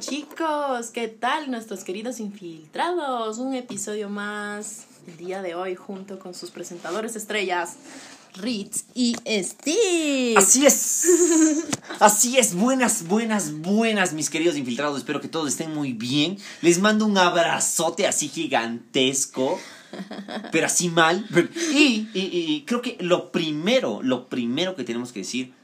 chicos, ¿qué tal nuestros queridos infiltrados? Un episodio más el día de hoy junto con sus presentadores estrellas, Ritz y Steve. Así es. Así es. Buenas, buenas, buenas, mis queridos infiltrados. Espero que todos estén muy bien. Les mando un abrazote así gigantesco. Pero así mal. Y, creo que lo primero, lo primero que tenemos que decir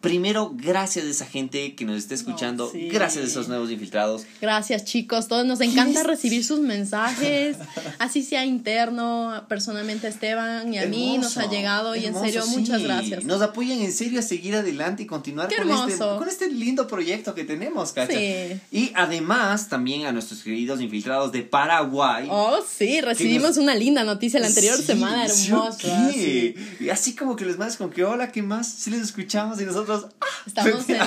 Primero, gracias a esa gente que nos está escuchando. Gracias a esos nuevos infiltrados. Gracias, chicos. Todos nos encanta recibir sus mensajes. Así sea interno, personalmente a Esteban y a mí nos ha llegado. y en serio, muchas gracias. Nos apoyan en serio a seguir adelante y continuar con este, con este, lindo proyecto que tenemos, ¿cacha? Y además, también a nuestros queridos infiltrados de Paraguay. Oh, sí, recibimos una linda noticia la anterior semana, hermosa. Y así como que les mandas con que, hola, ¿qué más? Si les escuchamos y nosotros Estamos en,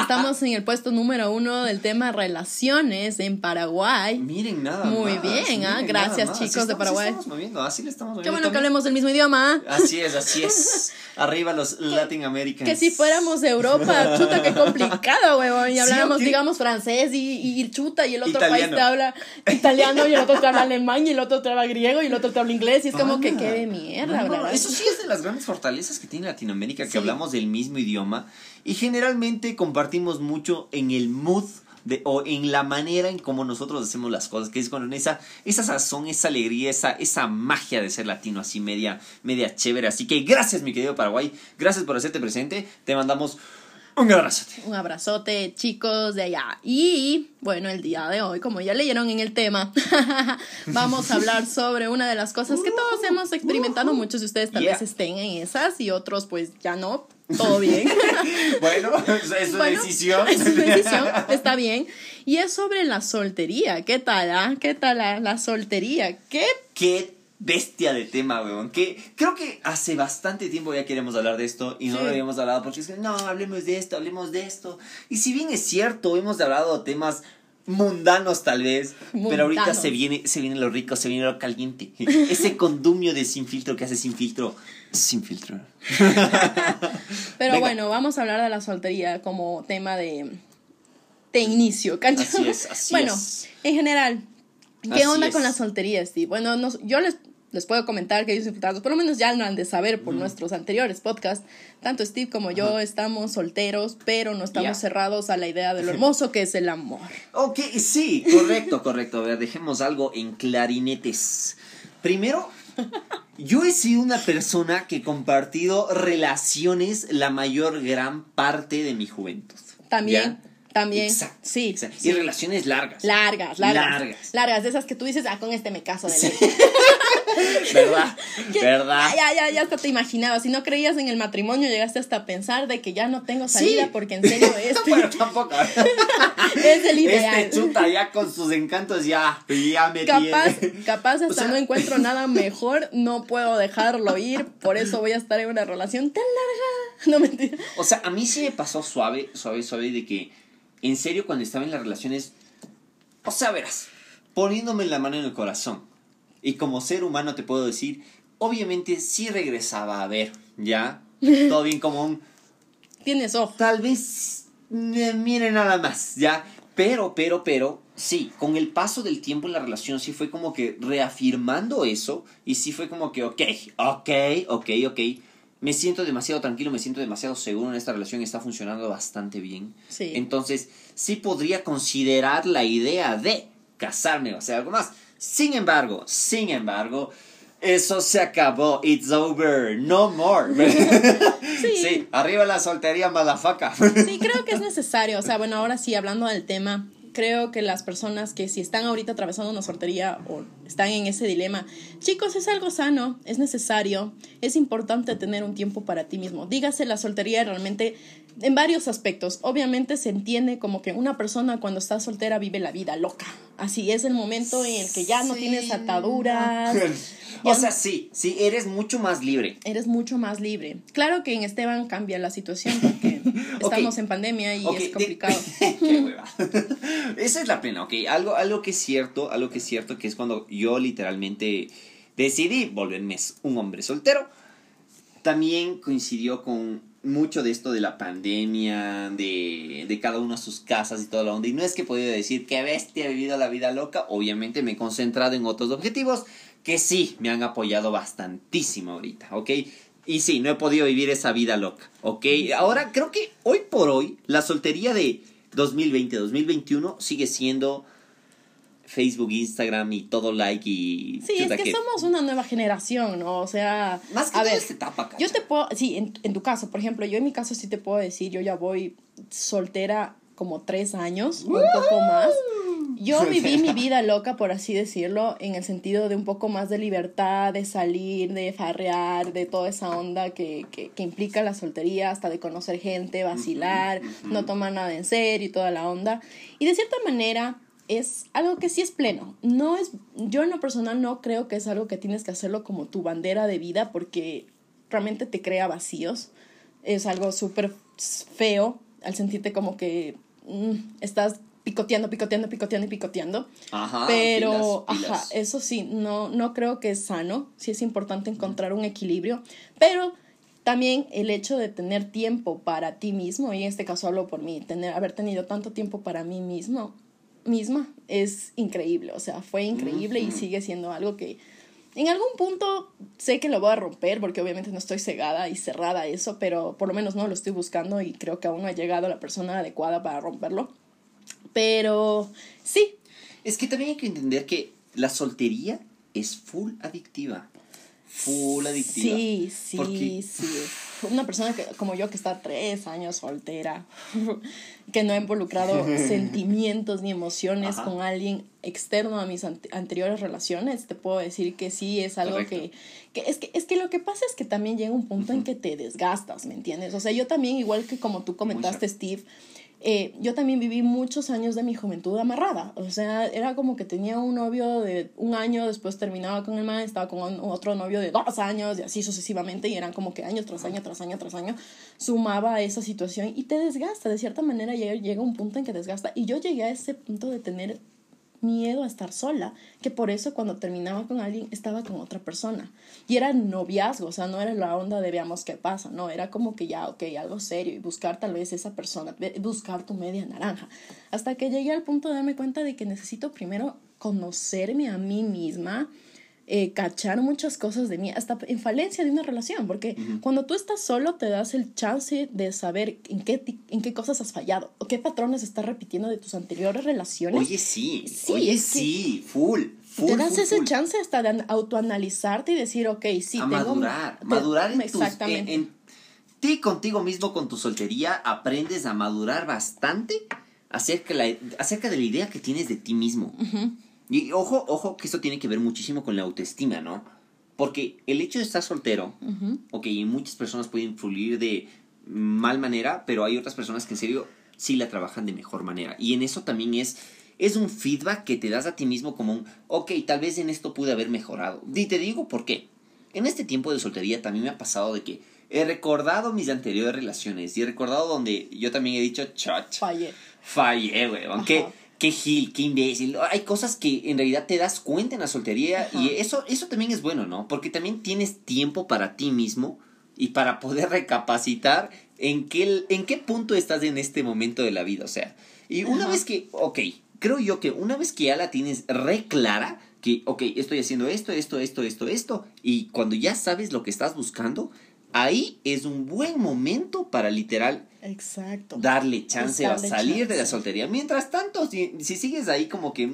estamos en el puesto número uno del tema relaciones en Paraguay. Miren nada Muy bien, ¿ah? gracias chicos de Paraguay. Así estamos moviendo, así le estamos moviendo. Qué bueno que hablemos del mismo idioma. Así es, así es. Arriba los Latin Americans. Que si fuéramos de Europa, chuta, qué complicado, huevón. Y habláramos, digamos, francés y, y, chuta, y el otro país te habla italiano, y el otro te habla alemán, y el otro te habla griego, y el otro te habla inglés. Y es como que qué de mierda, Eso sí es de las grandes fortalezas que tiene Latinoamérica, que hablamos del mismo idioma y generalmente compartimos mucho en el mood de, o en la manera en cómo nosotros hacemos las cosas, que es con esa, esa sazón, esa alegría, esa, esa magia de ser latino así media, media chévere. Así que gracias mi querido Paraguay, gracias por hacerte presente, te mandamos un abrazote. Un abrazote, chicos de allá. Y bueno, el día de hoy, como ya leyeron en el tema, vamos a hablar sobre una de las cosas que todos hemos experimentado. Muchos de ustedes tal vez estén en esas y otros, pues ya no. Todo bien. bueno, es su decisión. Es su decisión, está bien. Y es sobre la soltería. ¿Qué tal? Ah? ¿Qué tal la, la soltería? ¿Qué? ¿Qué bestia de tema, weón. Que creo que hace bastante tiempo ya queremos hablar de esto y no lo habíamos hablado porque es que no, hablemos de esto, hablemos de esto. Y si bien es cierto, hemos hablado de temas mundanos tal vez, pero ahorita se viene, se viene lo rico, se viene lo caliente. Ese condumio de sin filtro que hace sin filtro, sin filtro. pero bueno, vamos a hablar de la soltería como tema de, de inicio, Así es, así bueno, en general, ¿qué onda con la soltería, Steve? Bueno, yo les les puedo comentar que ellos infiltrados, por lo menos ya lo han de saber por nuestros anteriores podcasts, tanto Steve como yo estamos solteros, pero no estamos cerrados a la idea de lo hermoso que es el amor. Ok, sí, correcto, correcto. A ver, dejemos algo en clarinetes. Primero, yo he sido una persona que he compartido relaciones la mayor gran parte de mi juventud. También. También. Sí, Y relaciones largas. Largas, largas. Largas. Largas, de esas que tú dices, ah, con este me caso de ley. ¿Verdad? ¿Verdad? Ya, ya, ya hasta te imaginabas. Si no creías en el matrimonio, llegaste hasta a pensar de que ya no tengo salida porque en serio este. bueno, tampoco. es el ideal. Este chuta ya con sus encantos ya, ya me Capaz, capaz hasta no encuentro nada mejor, no puedo dejarlo ir, por eso voy a estar en una relación tan larga. No mentira. O sea, a mí sí me pasó suave, suave, suave de que en serio cuando estaba en las relaciones, o sea, verás, poniéndome la mano en el corazón y como ser humano te puedo decir, obviamente sí regresaba a ver, ¿ya? Todo bien como un... Tienes ojo. Tal vez eh, mire nada más, ¿ya? Pero, pero, pero, sí, con el paso del tiempo en la relación sí fue como que reafirmando eso y sí fue como que, ok, ok, ok, ok me siento demasiado tranquilo, me siento demasiado seguro en esta relación, está funcionando bastante bien. Sí. Entonces, sí podría considerar la idea de casarme o hacer algo más. Sin embargo, sin embargo, eso se acabó. It's over. No more. sí. sí. arriba la soltería, madafaca. sí, creo que es necesario. O sea, bueno, ahora sí, hablando del tema, creo que las personas que si están ahorita atravesando una soltería o están en ese dilema, chicos, es algo sano, es necesario, es importante tener un tiempo para ti mismo. Dígase la soltería realmente en varios aspectos. Obviamente se entiende como que una persona cuando está soltera vive la vida loca. Así es el momento en el que ya no tienes ataduras. o sea, sí, sí, eres mucho más libre. Eres mucho más libre. Claro que en Esteban cambia la situación porque estamos en pandemia y es complicado. Qué Esa es la pena, ok. Algo, algo que es cierto, algo que es cierto que es cuando yo literalmente decidí volverme un hombre soltero. También coincidió con mucho de esto de la pandemia, de, de cada uno a sus casas y toda la onda. Y no es que he podido decir que bestia he vivido la vida loca. Obviamente me he concentrado en otros objetivos que sí me han apoyado bastantísimo ahorita, ¿ok? Y sí, no he podido vivir esa vida loca, ¿ok? Ahora creo que hoy por hoy la soltería de 2020-2021 sigue siendo Facebook, Instagram y todo like y... Sí, es que, somos una nueva generación, ¿no? O sea... Más que a ver, esta etapa, Yo te puedo... Sí, en, en, tu caso, por ejemplo, yo en mi caso sí te puedo decir, yo ya voy soltera como tres años, o un poco más. Yo viví mi vida loca, por así decirlo, en el sentido de un poco más de libertad, de salir, de farrear, de toda esa onda que, que, que implica la soltería, hasta de conocer gente, vacilar, no tomar nada en serio y toda la onda. Y de cierta manera es algo que sí es pleno. No es, yo en lo personal no creo que es algo que tienes que hacerlo como tu bandera de vida porque realmente te crea vacíos. Es algo súper feo al sentirte como que estás picoteando, picoteando, picoteando y picoteando. Ajá, pero, ajá, eso sí, no, no creo que es sano. Sí es importante encontrar un equilibrio. Pero también el hecho de tener tiempo para ti mismo, y en este caso hablo por mí, tener, haber tenido tanto tiempo para mí mismo, misma es increíble, o sea, fue increíble y sigue siendo algo que en algún punto sé que lo voy a romper porque obviamente no estoy cegada y cerrada a eso, pero por lo menos no lo estoy buscando y creo que aún no ha llegado la persona adecuada para romperlo. Pero sí. Es que también hay que entender que la soltería es full adictiva. Full adictiva. Sí, sí, sí. una persona que, como yo que está tres años soltera, que no ha involucrado sentimientos ni emociones con alguien externo a mis anteriores relaciones, te puedo decir que sí es algo que, que, es que es que lo que pasa es que también llega un punto en que te desgastas, ¿me entiendes? O sea, yo también igual que como tú comentaste, Steve, eh, yo también viví muchos años de mi juventud amarrada. O sea, era como que tenía un novio de un año, después terminaba con el man, estaba con otro novio de dos años y así sucesivamente. Y eran como que año tras año, tras año, tras año, sumaba esa situación y te desgasta. De cierta manera llega, llega un punto en que desgasta. Y yo llegué a ese punto de tener miedo a estar sola, que por eso cuando terminaba con alguien estaba con otra persona. Y era noviazgo, o sea, no era la onda de veamos qué pasa, no, era como que ya, ok, algo serio y buscar tal vez esa persona, buscar tu media naranja. Hasta que llegué al punto de darme cuenta de que necesito primero conocerme a mí misma, eh, cachar muchas cosas de mí, hasta en falencia de una relación, porque cuando tú estás solo te das el chance de saber en qué, en qué cosas has fallado o qué patrones estás repitiendo de tus anteriores relaciones. Oye, sí, oye, sí, full. Full, te das ese chance hasta de autoanalizarte y decir, ok, sí, a tengo... Madurar, madurar en exactamente. en, ti contigo mismo, con tu soltería, aprendes a madurar bastante acerca, la, acerca de la idea que tienes de ti mismo. Y ojo, ojo, que esto tiene que ver muchísimo con la autoestima, ¿no? Porque el hecho de estar soltero, ok, muchas personas pueden fluir de mal manera, pero hay otras personas que en serio sí la trabajan de mejor manera. Y en eso también es, es un feedback que te das a ti mismo como un, ok, tal vez en esto pude haber mejorado. Y te digo por qué. En este tiempo de soltería también me ha pasado de que he recordado mis anteriores relaciones y he recordado donde yo también he dicho, chach. Fallé. Fallé, güey. Aunque qué gil, qué imbécil. Hay cosas que en realidad te das cuenta en la soltería y eso, eso también es bueno, ¿no? Porque también tienes tiempo para ti mismo y para poder recapacitar en qué, en qué punto estás en este momento de la vida. O sea, y una vez que, ok, creo yo que una vez que ya la tienes re clara, que, ok, estoy haciendo esto, esto, esto, esto, esto, y cuando ya sabes lo que estás buscando, ahí es un buen momento para literal Exacto. darle chance a salir de la soltería. Mientras tanto, si, si sigues ahí como que,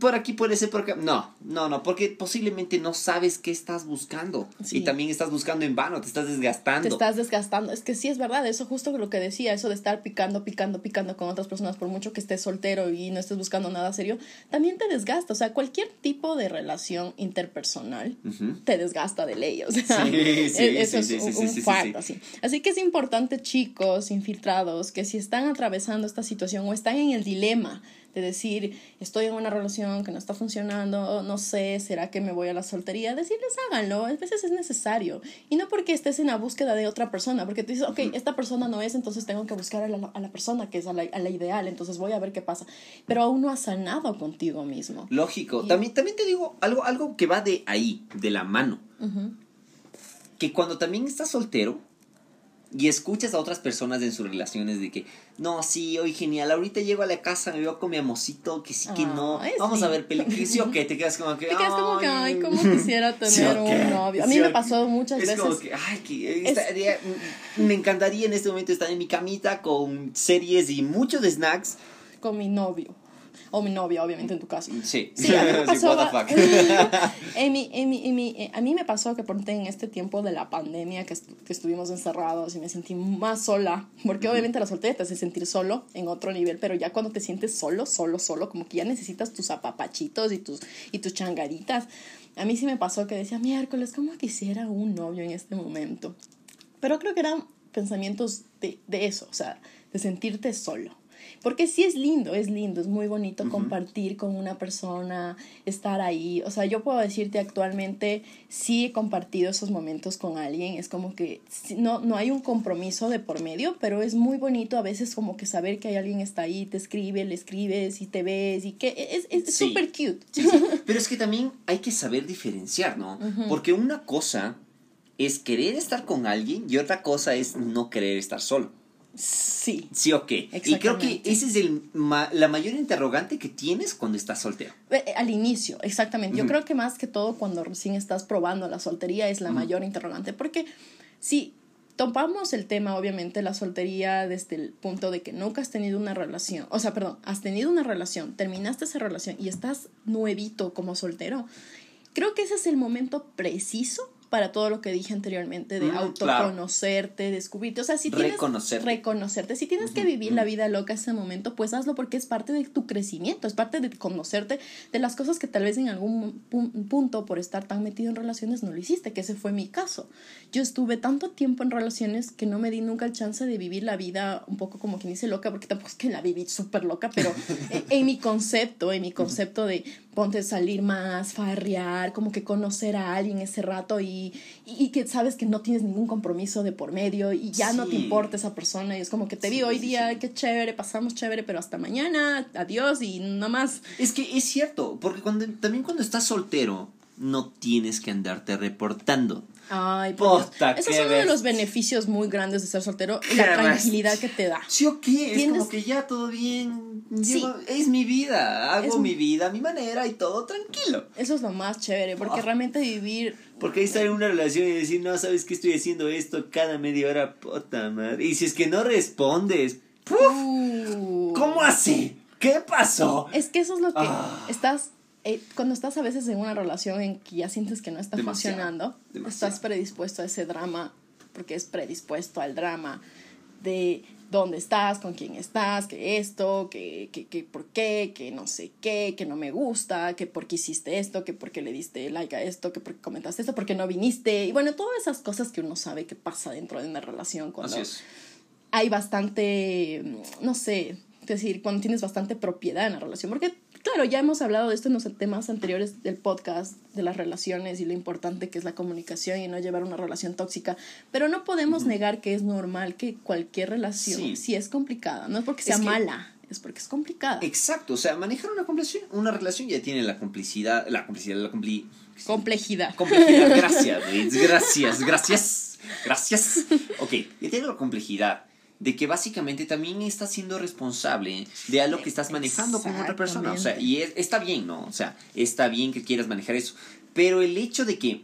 por aquí puede ser, por acá. No, no, no, porque posiblemente no sabes qué estás buscando. Y también estás buscando en vano, te estás desgastando. Te estás desgastando. Es que sí es verdad, eso justo lo que decía, eso de estar picando, picando, picando con otras personas, por mucho que estés soltero y no estés buscando nada serio, también te desgasta. O sea, cualquier tipo de relación interpersonal te desgasta de ley. O sea, sí, sí, eso es un, un así. Así que es importante, chicos infiltrados, que si están atravesando esta situación o están en el dilema de decir, estoy en una relación que no está funcionando, no sé, ¿será que me voy a la soltería? Decirles, háganlo, a veces es necesario. Y no porque estés en la búsqueda de otra persona, porque tú dices, ok, esta persona no es, entonces tengo que buscar a la, a la persona que es a la, a la, ideal, entonces voy a ver qué pasa. Pero aún no has sanado contigo mismo. Lógico. También, también te digo algo, algo que va de ahí, de la mano. Que cuando también estás soltero, y escuchas a otras personas en sus relaciones de que, no, sí, hoy genial, ahorita llego a la casa, me veo con mi amorcito, que sí, que no, vamos sí. a ver películas, sí o qué, te quedas como que, Te quedas como que, ay, cómo quisiera tener ¿Sí un novio. A mí ¿Sí me pasó muchas es veces. como que, ay, que estaría- me encantaría en este momento estar en mi camita con series y muchos snacks. con mi novio. O mi novia, obviamente, en tu caso. Sí, Sí, a mí me pasó. what the fuck. en mi- en mi- en mi- a mí me pasó que ponte en este tiempo de la pandemia que estuvimos encerrados y me sentí más sola. Porque obviamente la soltería te hace sentir solo en otro nivel, pero ya cuando te sientes solo, solo, solo, como que ya necesitas tus apapachitos y tus, y tus changaritas. A mí sí me pasó que decía, miércoles, ¿cómo quisiera un novio en este momento? Pero creo que eran pensamientos de, de eso, o sea, de sentirte solo. Porque sí es lindo, es lindo, es muy bonito compartir con una persona, estar ahí. O sea, yo puedo decirte actualmente, sí he compartido esos momentos con alguien. Es como que no, no hay un compromiso de por medio, pero es muy bonito a veces como que saber que hay alguien está ahí, te escribe, le escribes y te ves y que es es Sí. súper cute. Sí, sí. Pero es que también hay que saber diferenciar, ¿no? Porque una cosa es querer estar con alguien y otra cosa es no querer estar solo. Sí. Sí o qué. Y creo que ese es el ma- la mayor interrogante que tienes cuando estás soltero. Eh, eh, Al inicio, exactamente. Yo creo que más que todo cuando recién estás probando la soltería es la mayor interrogante. Porque si topamos el tema, obviamente, la soltería desde el punto de que nunca has tenido una relación, o sea, perdón, has tenido una relación, terminaste esa relación y estás nuevito como soltero, creo que ese es el momento preciso para todo lo que dije anteriormente de Mm, claro. autoconocerte, descubrirte, o sea, si tienes Reconocerte. reconocerte, si tienes que vivir la vida loca ese momento, pues hazlo porque es parte de tu crecimiento, es parte de conocerte de las cosas que tal vez en algún pu- punto por estar tan metido en relaciones no lo hiciste, que ese fue mi caso. Yo estuve tanto tiempo en relaciones que no me di nunca el chance de vivir la vida un poco como quien dice loca, porque tampoco es que la viví súper loca, pero en, en mi concepto, en mi concepto de ponte salir más, farrear, como que conocer a alguien ese rato y, y, y que sabes que no tienes ningún compromiso de por medio y ya no te importa esa persona y es como que te Sí, vi hoy día, sí. qué chévere, pasamos chévere, pero hasta mañana, adiós y no más. Es que es cierto, porque cuando, también cuando estás soltero, no tienes que andarte reportando. Ay. Puta, Ese es uno de los beneficios muy grandes de ser soltero y la tranquilidad que te da. ¿Sí o qué? Es Tienes- como que ya todo bien. Sí. es mi vida. Hago Es- mi vida a mi manera y todo tranquilo. Eso es lo más chévere, porque Ah. realmente vivir Porque estar en una relación y decir, no, ¿sabes que estoy haciendo esto cada media hora? Puta madre. Y si es que no respondes, ¡puf! Uh. ¿Cómo así? ¿Qué pasó? Es que eso es lo que Ah. estás, eh, cuando estás a veces en una relación en que ya sientes que no está Demasiado, funcionando, demasiado. estás predispuesto a ese drama, porque es predispuesto al drama de dónde estás, con quién estás, que esto, que, que, que por qué, que no sé qué, que no me gusta, que por qué hiciste esto, que por qué le diste like a esto, que por qué comentaste esto, por qué no viniste, y bueno, todas esas cosas que uno sabe que pasa dentro de una relación cuando Así es. hay bastante, mm, no sé, es decir, cuando tienes bastante propiedad en la relación. Porque, claro, ya hemos hablado de esto en los temas anteriores del podcast, de las relaciones y lo importante que es la comunicación y no llevar una relación tóxica. Pero no podemos negar que es normal que cualquier relación, Sí. si es complicada, no es porque sea Es que- mala, es porque es complicada. Exacto, o sea, manejar una, complicación, una relación ya tiene la complicidad, la complicidad, la compli... Complejidad. Complejidad, gracias, gracias, gracias, gracias. Ok, ya tiene la complejidad de que básicamente también estás siendo responsable de algo que estás manejando con otra persona. O sea, y es- está bien, ¿no? O sea, está bien que quieras manejar eso. Pero el hecho de que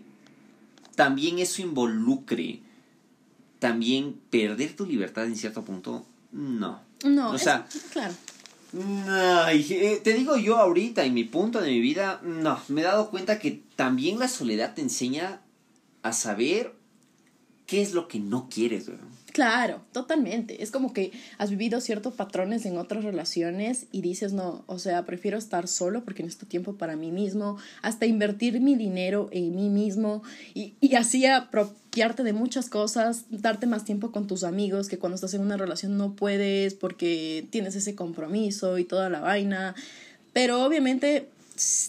también eso involucre también perder tu libertad en cierto punto, no. No, o es- sea, claro. Ay, eh, te digo yo ahorita, en mi punto de mi vida, no, me he dado cuenta que también la soledad te enseña a saber qué es lo que no quieres, güey. Claro, totalmente. Es como que has vivido ciertos patrones en otras relaciones y dices, no, o sea, prefiero estar solo porque necesito tiempo para mí mismo, hasta invertir mi dinero en mí mismo y, y así apropiarte de muchas cosas, darte más tiempo con tus amigos que cuando estás en una relación no puedes porque tienes ese compromiso y toda la vaina. Pero obviamente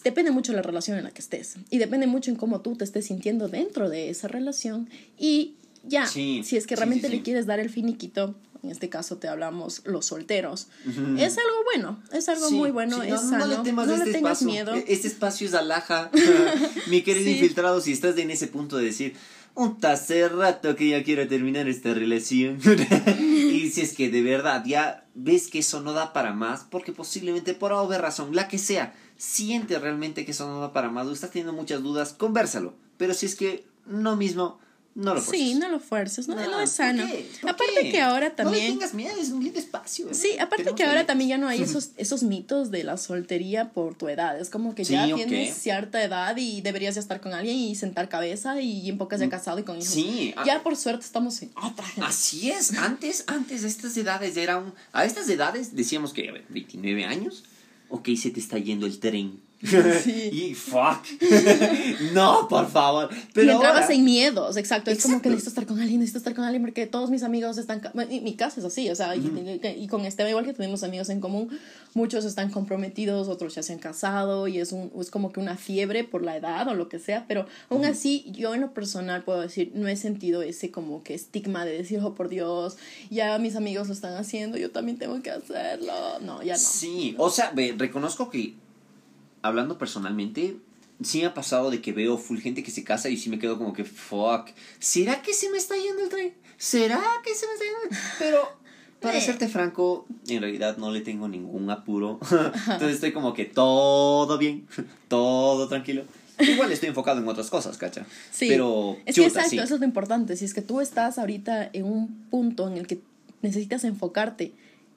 depende mucho de la relación en la que estés y depende mucho en cómo tú te estés sintiendo dentro de esa relación y ya, Sí, si es que realmente sí, le sí. quieres dar el finiquito, en este caso te hablamos los solteros, es algo bueno, es algo muy bueno, es no, sano, no le temas no a le este tengas espacio. miedo. E- Este espacio es alhaja. Mi querido infiltrado, si estás en ese punto de decir, un hace rato que ya quiero terminar esta relación. y si es que de verdad ya ves que eso no da para más, porque posiblemente por haber razón, la que sea, siente realmente que eso no da para más, o estás teniendo muchas dudas, conversalo. Pero si es que no mismo, no lo fuerces. Sí, no lo fuerces, no, No, no es ¿por sano. qué? ¿Por Aparte qué? que ahora No le también... tengas miedo, es un lindo espacio. Sí, aparte Tenemos que ahora también ya no hay esos, esos mitos de la soltería por tu edad. Es como que ya tienes cierta edad y deberías ya estar con alguien y sentar cabeza y en pocas ya casado y con hijos. Mm. Sí, ah. Ya por suerte estamos en otra. Así es, antes, antes de estas edades era un... A estas edades decíamos que, a ver, 29 años, ok, se te está yendo el tren. Sí. y fuck. no, por favor. Pero y entrabas ahora- en miedos, exacto. Es como que necesito estar con alguien, necesito estar con alguien porque todos mis amigos están. y mi caso es así, o sea, y- y, y con Esteban, igual que tenemos amigos en común, muchos están comprometidos, otros ya se han casado y es, un, es como que una fiebre por la edad o lo que sea, pero aún así, yo en lo personal puedo decir, no he sentido ese como que estigma de decir, oh por Dios, ya mis amigos lo están haciendo, yo también tengo que hacerlo. No, ya no. Sí, o sea, reconozco que, hablando personalmente, sí me ha pasado de que veo full gente que se casa y sí me quedo como que, fuck, ¿será que se me está yendo el tren? ¿Será que se me está yendo el tren? Pero... Para Eh. serte franco, en realidad no le tengo ningún apuro. Entonces estoy como que todo bien, todo tranquilo. Igual estoy enfocado en otras cosas, ¿cacha? Sí, Pero, es que exacto, sí. eso es lo importante. Si es que tú estás ahorita en un punto en el que necesitas enfocarte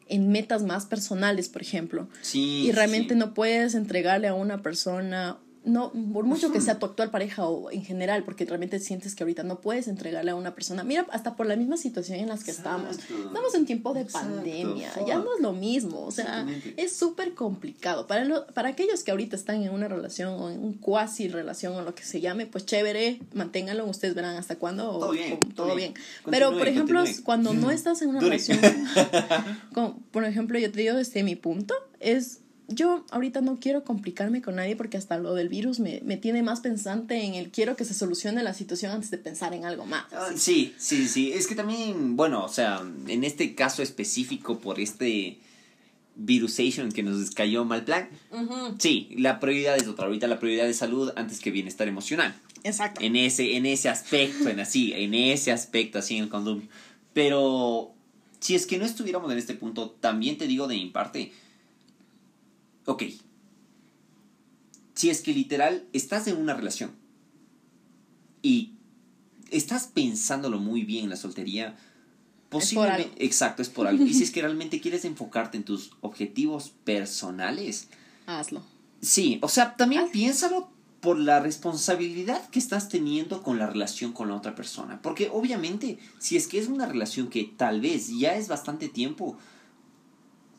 en metas más personales, por ejemplo, Sí, y realmente sí. no puedes entregarle a una persona, no, por mucho que sea tu actual pareja o en general, porque realmente sientes que ahorita no puedes entregarle a una persona. Mira, hasta por la misma situación en las que estamos. Exacto. Estamos en tiempo de Exacto, pandemia, fuck. ya no es lo mismo, o sea, es súper complicado. Para, lo- para aquellos que ahorita están en una relación o en un cuasi relación o lo que se llame, pues chévere, manténganlo, ustedes verán hasta cuándo o Todo bien, todo todo bien. bien. Pero, por ejemplo, continúen. cuando no estás en una Dure. relación, con- por ejemplo, yo te digo desde mi punto, es yo ahorita no quiero complicarme con nadie porque hasta lo del virus me, me tiene más pensante en el quiero que se solucione la situación antes de pensar en algo más. Ah, Sí, sí, sí. Es que también, bueno, o sea, en este caso específico por este virusation que nos cayó mal plan, sí, la prioridad es otra. Ahorita la prioridad es salud antes que bienestar emocional. Exacto. En ese, en ese aspecto, en así, en ese aspecto, así en el condom. Pero si es que no estuviéramos en este punto, también te digo de mi parte, ok, si es que literal estás en una relación y estás pensándolo muy bien en la soltería, posiblemente, algo. exacto, es por algo. Y si es que realmente quieres enfocarte en tus objetivos personales, Hazlo. Sí, o sea, también Haz- piénsalo por la responsabilidad que estás teniendo con la relación con la otra persona. Porque obviamente, si es que es una relación que tal vez ya es bastante tiempo,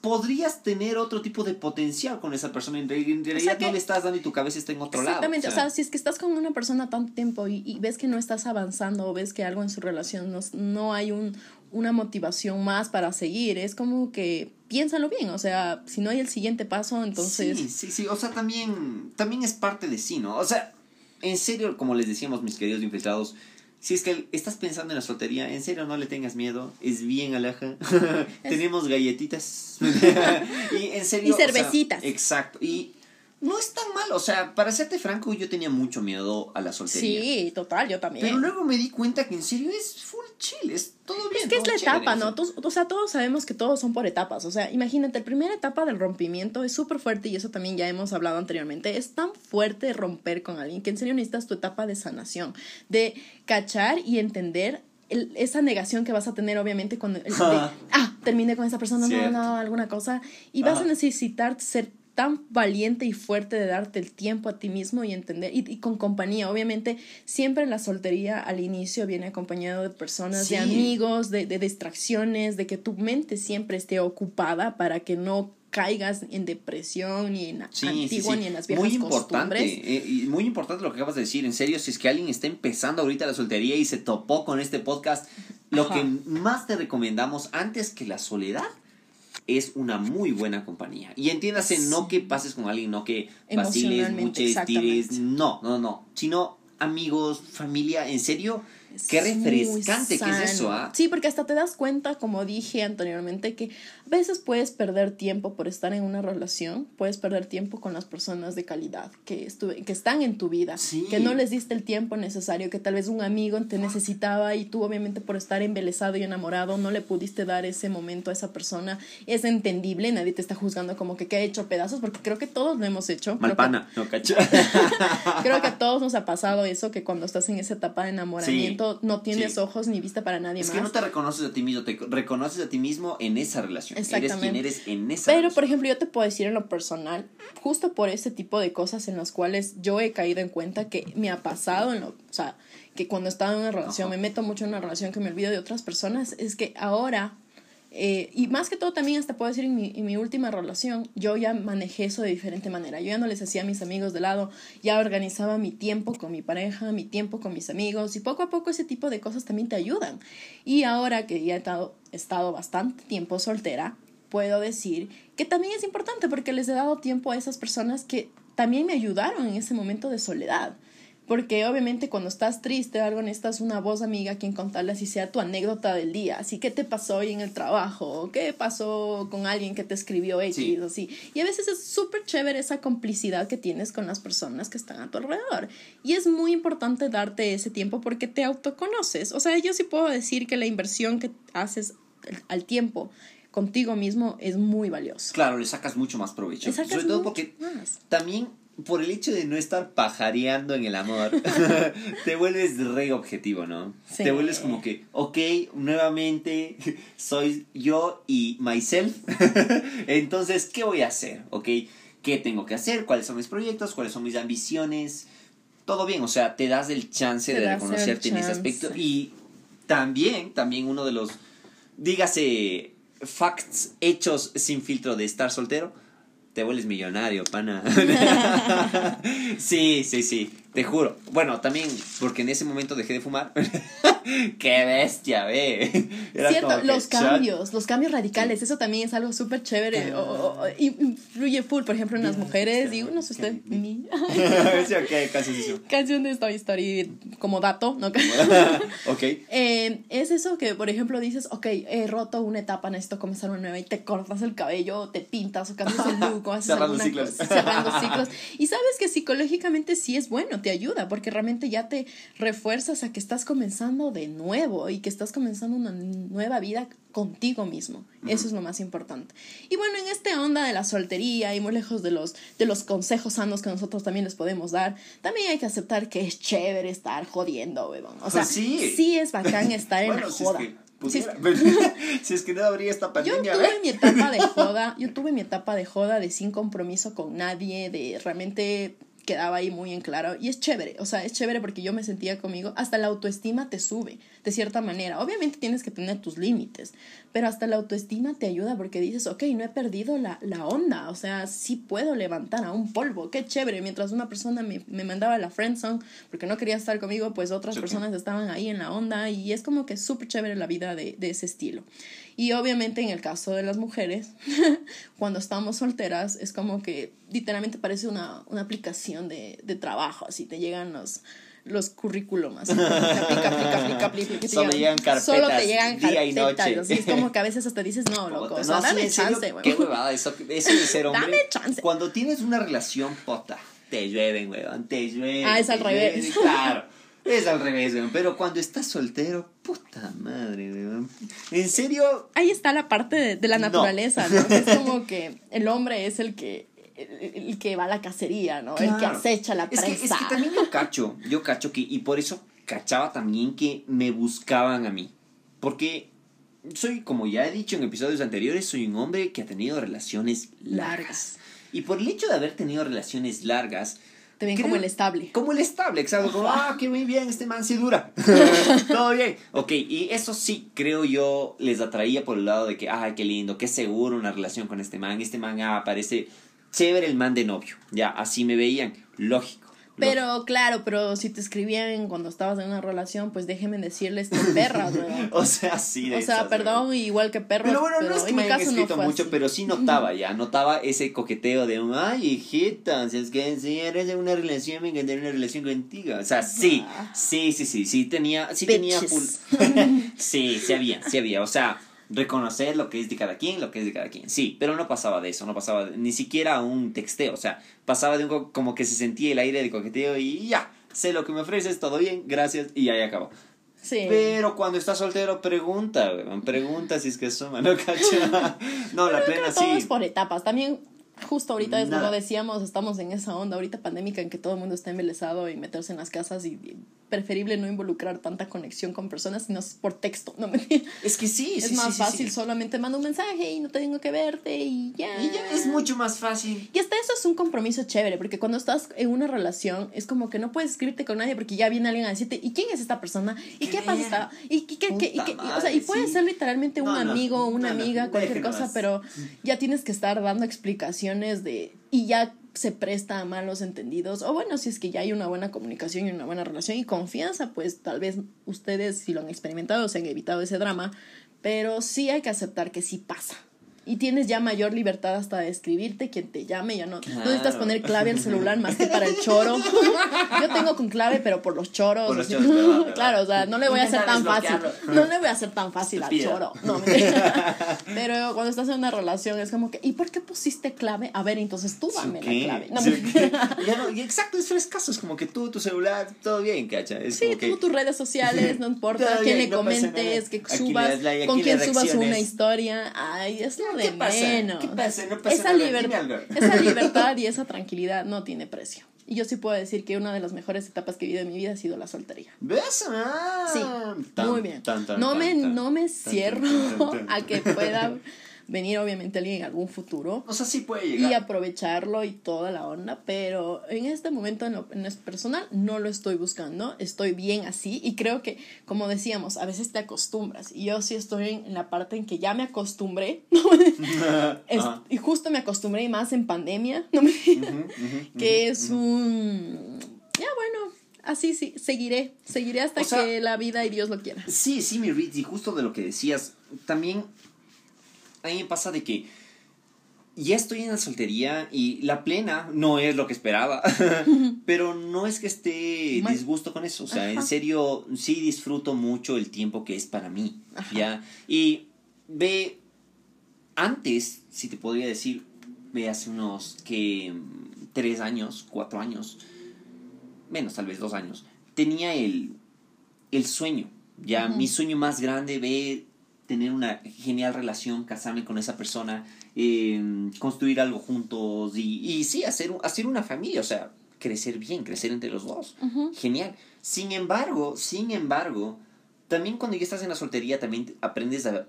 podrías tener otro tipo de potencial con esa persona. En, re- en realidad que- no le estás dando y tu cabeza está en otro lado. Exactamente, o sea, si es que estás con una persona tanto tiempo y, y ves que no estás avanzando o ves que algo en su relación no, no hay un, una motivación más para seguir, es como que piénsalo bien, o sea, si no hay el siguiente paso, entonces... Sí, sí, sí. O sea, también, también es parte de sí, ¿no? O sea, en serio, como les decíamos, mis queridos infiltrados, si es que estás pensando en la soltería, en serio, no le tengas miedo. Es bien alhaja. Tenemos galletitas. y en serio. Y o sea, cervecitas. exacto. Y no es tan mal. O sea, para serte franco, yo tenía mucho miedo a la soltería. Sí, total, yo también. Pero luego me di cuenta que en serio es full chill, es todo bien. Es que es la etapa. ¿no? Todos- o sea, todos sabemos que todos son por etapas. O sea, imagínate, la primera etapa del rompimiento es súper fuerte y eso también ya hemos hablado anteriormente. Es tan fuerte romper con alguien que en serio necesitas tu etapa de sanación, de cachar y entender el- esa negación que vas a tener, obviamente, cuando. el- de, ah, terminé con esa persona, no, Cierto. no, alguna cosa. Y vas a necesitar ser tan valiente y fuerte de darte el tiempo a ti mismo y entender, y, y con compañía, obviamente, siempre la soltería al inicio viene acompañado de personas, de amigos, de, de distracciones, de que tu mente siempre esté ocupada para que no caigas en depresión ni en Sí, antigua sí. ni en las viejas Muy importante, costumbres. eh, muy importante lo que acabas de decir. En serio, si es que alguien está empezando ahorita la soltería y se topó con este podcast, lo Ajá. que más te recomendamos antes que la soledad es una muy buena compañía. Y entiéndase, no que pases con alguien, no que vaciles, muches, tires, no, no, no, sino amigos, familia, en serio, Qué refrescante que es eso. ¿ah? Sí, porque hasta te das cuenta, como dije anteriormente, que a veces puedes perder tiempo por estar en una relación, puedes perder tiempo con las personas de calidad que, estuve, que están en tu vida, Sí. que no les diste el tiempo necesario, que tal vez un amigo te necesitaba y tú obviamente por estar embelesado y enamorado no le pudiste dar ese momento a esa persona. Es entendible, nadie te está juzgando como que, que ha hecho pedazos, porque creo que todos lo hemos hecho. Malpana, no, cacho. Creo que a todos nos ha pasado eso, que cuando estás en esa etapa de enamoramiento no tienes sí. ojos ni vista para nadie Es más. que no te reconoces a ti mismo, te reconoces a ti mismo en esa relación. Eres quien Exactamente. eres en esa Pero, relación. por ejemplo, yo te puedo decir en lo personal, justo por ese tipo de cosas en las cuales yo he caído en cuenta que me ha pasado, en lo, o sea, que cuando estaba en una relación, Ajá. me meto mucho en una relación que me olvido de otras personas, es que ahora, eh, y más que todo también hasta puedo decir en mi, última relación, yo ya manejé eso de diferente manera. Yo ya no les hacía a mis amigos de lado, ya organizaba mi tiempo con mi pareja, mi tiempo con mis amigos, y poco a poco ese tipo de cosas también te ayudan. Y ahora que ya he estado bastante tiempo soltera, puedo decir que también es importante porque les he dado tiempo a esas personas que también me ayudaron en ese momento de soledad. Porque obviamente cuando estás triste o algo necesitas una voz amiga a quien contarle así sea tu anécdota del día. Así, ¿qué te pasó hoy en el trabajo? ¿Qué pasó con alguien que te escribió X? Sí. Así. Y a veces es súper chévere esa complicidad que tienes con las personas que están a tu alrededor. Y es muy importante darte ese tiempo porque te autoconoces. O sea, yo sí puedo decir que la inversión que haces al- tiempo contigo mismo es muy valioso. Claro, le sacas mucho más provecho. Sobre todo porque más. también por el hecho de no estar pajareando en el amor, te vuelves re objetivo, ¿no? Sí. Te vuelves como que, ok, nuevamente soy yo y myself. Entonces, ¿qué voy a hacer? ¿Ok? ¿Qué tengo que hacer? ¿Cuáles son mis proyectos? ¿Cuáles son mis ambiciones? Todo bien, o sea, te das el chance Te de reconocerte en ese aspecto. Y también, también uno de los, dígase, facts hechos sin filtro de estar soltero, te vuelves millonario, pana. sí, sí, sí, te juro. Bueno, también porque en ese momento dejé de fumar. Qué bestia, ve. Era Cierto, los cambios, los cambios radicales, eso también es algo súper chévere. o- o- o- y- influye full, por ejemplo, en las mujeres. Y no sé usted, sí, sí. canción de Toy Story como dato, ¿no? ok. Eh, es eso que, por ejemplo, dices, ok, he roto una etapa, necesito comenzar una nueva y te cortas el cabello, te pintas o cambias el look o haces Cerrando ciclos. cosa, cerrando ciclos. Y sabes que psicológicamente sí es bueno, te ayuda, porque realmente ya te refuerzas a que estás comenzando de nuevo y que estás comenzando una nueva vida contigo mismo. Eso es lo más importante. Y bueno, en esta onda de la soltería y muy lejos de los, de los consejos sanos que nosotros también les podemos dar, también hay que aceptar que es chévere estar jodiendo, weón. O sea, Pues sí. sí es bacán estar en Bueno, la si es joda. que Si es- pudiera. si es que no habría esta yo pandemia, tuve ¿ve? mi etapa de joda, yo tuve mi etapa de joda de sin compromiso con nadie, de realmente quedaba ahí muy en claro y es chévere, o sea, es chévere porque yo me sentía conmigo, hasta la autoestima te sube de cierta manera, obviamente tienes que tener tus límites, pero hasta la autoestima te ayuda porque dices, ok, no he perdido la, la onda, o sea, sí puedo levantar a un polvo, qué chévere, mientras una persona me, me mandaba a la friendzone porque no quería estar conmigo, pues otras Sí. personas estaban ahí en la onda y es como que súper chévere la vida de, de ese estilo. Y obviamente en el caso de las mujeres, cuando estamos solteras, es como que literalmente parece una, una aplicación de, de trabajo, así te llegan los los currículum, así aplica, aplica, aplica, aplica, que te Solo llegan carpetas, Solo te llegan día y noche. es como que a veces hasta dices, no, loco, o sea, dame chance, Qué huevada, eso, eso de ser hombre. Dame chance. Cuando tienes una relación, pota, te llueven, weón, te llueven. Ah, es al revés. Claro, es al revés, weón. Pero cuando estás soltero, puta madre, weón. En serio, Ahí está la parte de, de la naturaleza, ¿no? Es como que el hombre es el que el, que va a la cacería, ¿no? El que acecha la es presa. que, es que también yo cacho, yo cacho que, y por eso cachaba también que me buscaban a mí. Porque soy, como ya he dicho en episodios anteriores, soy un hombre que ha tenido relaciones largas. Largas. Y por el hecho de haber tenido relaciones largas, Te ven creo- como el estable. Como el estable, exacto. Como, ah, qué muy bien, este man sí dura. Todo bien. Ok, y eso sí, creo yo, les atraía por el lado de que, ay, qué lindo, qué seguro una relación con este man. Este man, ah, parece chévere el man de novio. Ya, así me veían. Lógico. Pero claro, pero si te escribían cuando estabas en una relación, pues déjenme decirles que perras, weón. O sea, sí. de O sea, esas, perdón, weón. igual que perros. Pero bueno, no es que me hayan no escrito fue mucho, así. pero sí notaba ya, notaba ese coqueteo de ay, hijita, si es que si eres de una relación, me encantaría una relación contigo. O sea, sí, sí, sí, sí, sí tenía, sí tenía full. Bitches. sí, sí había, sí había, o sea, reconocer lo que es de cada quien, lo que es de cada quien. Sí, pero no pasaba de eso, no pasaba de- ni siquiera un texteo, o sea, pasaba de un co- como que se sentía el aire de coqueteo y ya, sé lo que me ofreces, todo bien, gracias, y ahí acabó. Sí. Pero cuando estás soltero, pregunta, weón. Pregunta si es que suma, ¿no, cacha? No, la plena Todo es sí. por etapas. También, justo ahorita, es lo decíamos, estamos en esa onda ahorita pandémica en que todo el mundo está embelesado y meterse en las casas y, y preferible no involucrar tanta conexión con personas, sino por texto. No me Es que sí, Es sí, más sí, fácil, sí. solamente mando un mensaje y no tengo que verte y ya. Y ya es mucho más fácil. Y hasta eso es un compromiso chévere, porque cuando estás en una relación es como que no puedes escribirte con nadie porque ya viene alguien a decirte, ¿y quién es esta persona? ¿Y Qué qué, pasa? esta- ¿Y qué, qué- qué- o sea, y puede ser literalmente un no, amigo, una no, no, amiga, cualquier cosa, pero ya tienes que estar dando de, y ya se presta a malos entendidos, o bueno, si es que ya hay una buena comunicación y una buena relación y confianza, pues tal vez ustedes si lo han experimentado se han evitado ese drama, pero sí hay que aceptar que sí pasa. Y tienes ya mayor libertad hasta de escribirte, quien te llame, ya no, no necesitas poner clave al celular más que para el choro. Yo tengo con clave, pero por los choros. Por los choros. Claro, o sea, no le voy a hacer tan fácil. No le voy a hacer tan fácil al choro. No, pero cuando estás en una relación es como que, ¿y por qué pusiste clave? A ver, entonces tú dame ¿Qué? la clave. No. Ya no, y exacto, es frescaso, es como que tú, tu celular, todo bien, cacha. Es Sí, como que... tú tus redes sociales, no importa quién bien, le no comentes, que subas, like, con quién subas una historia. Ay, es lo ¿Qué de pasa? menos. ¿Qué pasa? No pasa esa, nada. liber- Dime algo. esa libertad y esa tranquilidad no tiene precio. Y yo sí puedo decir que una de las mejores etapas que he vivido en mi vida ha sido la soltería. ¿Ves? Ah, Sí, tan, muy bien. tan, tan, no, me, no me cierro a que pueda venir obviamente alguien en algún futuro O sea, sí puede y llegar. aprovecharlo y toda la onda, pero en este momento en lo, en lo personal no lo estoy buscando, estoy bien así y creo que, como decíamos, a veces te acostumbras y yo sí estoy en, la parte en que ya me acostumbré Es- y justo me acostumbré y más en pandemia, no que es un... Ya bueno, así sí, seguiré, seguiré hasta O sea- que la vida y Dios lo quiera. Sí, sí, mi Ritz, y justo de lo que decías, también a mí me pasa de que ya estoy en la soltería y la plena no es lo que esperaba, pero no es que esté disgusto con eso, o sea, en serio, sí disfruto mucho el tiempo que es para mí, Ajá. ¿ya? Y ve, antes, si te podría decir, ve hace unos que tres años, cuatro años, menos tal vez dos años, tenía el, el sueño, ya mi sueño más grande ve tener una genial relación, casarme con esa persona, eh, construir algo juntos y, y sí, hacer, hacer una familia, o sea, crecer bien, crecer entre los dos. Genial. Sin embargo, sin embargo, también cuando ya estás en la soltería, también aprendes a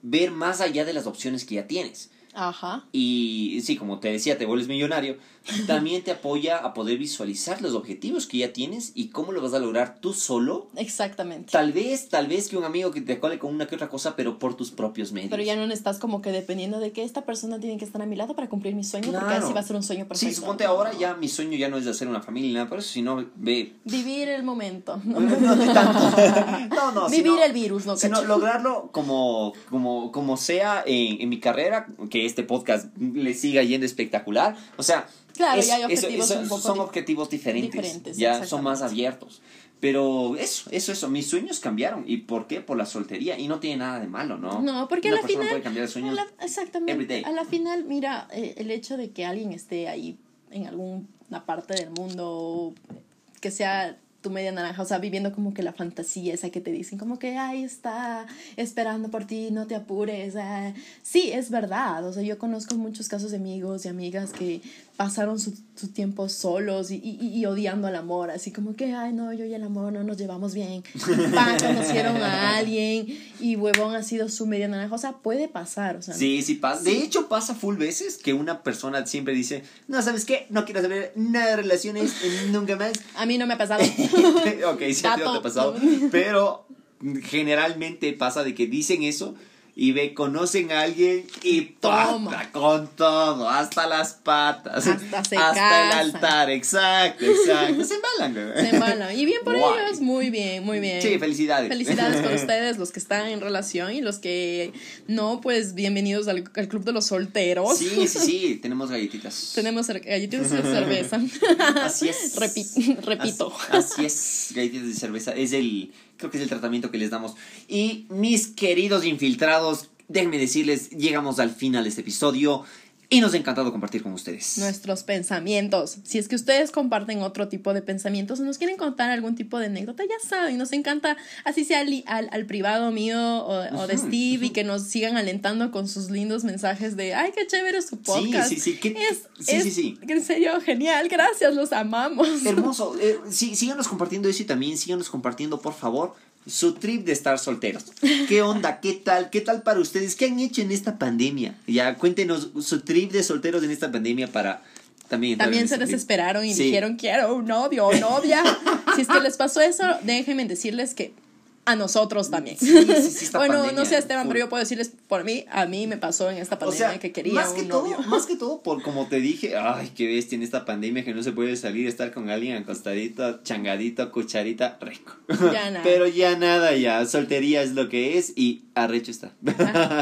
ver más allá de las opciones que ya tienes. Ajá. Y sí, como te decía, te vuelves millonario. También te apoya a poder visualizar los objetivos que ya tienes y cómo lo vas a lograr tú solo. Exactamente. Tal vez, tal vez que un amigo que te cole con una que otra cosa, pero por tus propios medios. Pero ya no estás como que dependiendo de que esta persona tiene que estar a mi lado para cumplir mi sueño, porque Claro. así va a ser un sueño perfecto. Sí, suponte ahora ya mi sueño ya no es de hacer una familia, nada por eso, sino ve. Vivir el momento. No, no, no tanto. No, no, Vivir sino- el virus, ¿no? sino cacho? lograrlo como, como, como sea en, en mi carrera, que este podcast le siga yendo espectacular. O sea, Claro, es- ya hay eso- objetivos eso- un poco son objetivos diferentes. diferentes, ya son más abiertos. Pero eso, eso, eso. Mis sueños cambiaron. ¿Y por qué? Por la soltería. Y no tiene nada de malo, ¿no? No, porque a Una la persona final. puede cambiar de a sueños. la- exactamente. every day. A la final, mira, eh, el hecho de que alguien esté ahí en alguna parte del mundo, que sea tu media naranja, o sea, viviendo como que la fantasía esa que te dicen, como que ahí está esperando por ti, no te apures. Sí, es verdad. O sea, yo conozco muchos casos de amigos y amigas que pasaron su, su tiempo solos y, y, y odiando al amor, así como que, ay, no, yo y el amor no nos llevamos bien. Pa, conocieron a alguien y huevón ha sido su media naranja. O sea, puede pasar. O sea, Sí, sí pasa. De hecho, pasa full veces que una persona siempre dice, no, ¿sabes qué? No quiero saber nada de relaciones eh, nunca más. a mí no me ha pasado. ok, sí, a ti no te ha pasado. Pero generalmente pasa de que dicen eso y ve, conocen a alguien y Toma. pata, con todo, hasta las patas, Hasta se el casan. altar, exacto, exacto. Se embalan, güey. Se embalan. Y bien por ellos, muy bien, muy bien. Sí, felicidades. Felicidades por ustedes, los que están en relación y los que no, pues bienvenidos al, al club de los solteros. Sí, sí, sí, tenemos galletitas. Tenemos galletitas de cerveza. Así es. Repi- repito. Así, así es, galletitas de cerveza. Es el, creo que es el tratamiento que les damos. Y mis queridos infiltrados, déjenme decirles, llegamos al final de este episodio y nos ha encantado compartir con ustedes. Nuestros pensamientos. Si es que ustedes comparten otro tipo de pensamientos o nos quieren contar algún tipo de anécdota, ya saben, nos encanta, así sea al, al, al privado mío o, o de Steve, y que nos sigan alentando con sus lindos mensajes de, ay, qué chévere su podcast. sí, sí, ¿qué- Es, sí, es- sí, sí. En serio, genial, gracias, los amamos. Hermoso. Eh, sí, síganos compartiendo eso y también síganos compartiendo, por favor, su trip de estar solteros. ¿Qué onda? ¿Qué tal? ¿Qué tal para ustedes? ¿Qué han hecho en esta pandemia? Ya, cuéntenos su trip de solteros en esta pandemia para también... También se desesperaron y Sí. dijeron, quiero un novio o novia. si es que les pasó eso, déjenme decirles que a nosotros también. Sí, sí, sí, esta bueno, pandemia, no sé, Esteban, pero yo puedo decirles por mí, a mí me pasó en esta O pandemia sea, que quería más un que novio. todo, más que todo por como te dije, ay, qué bestia en esta pandemia que no se puede salir, estar con alguien acostadito, changadito, cucharita, rico. Ya nada. Pero ya nada, ya, soltería es lo que es y arrecho está.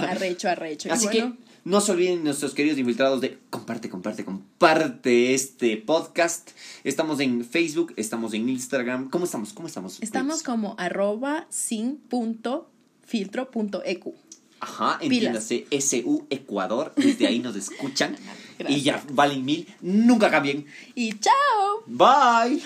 Arrecho, arrecho. Y Así bueno, que no se olviden nuestros queridos infiltrados de comparte, comparte, comparte este podcast. Estamos en Facebook, estamos en Instagram. ¿Cómo estamos? ¿Cómo estamos? estamos como arroba sin punto filtro punto eq. Ajá, entiéndase, SU Ecuador, desde ahí nos escuchan. Y ya, valen mil, nunca cambien. Y chao. Bye.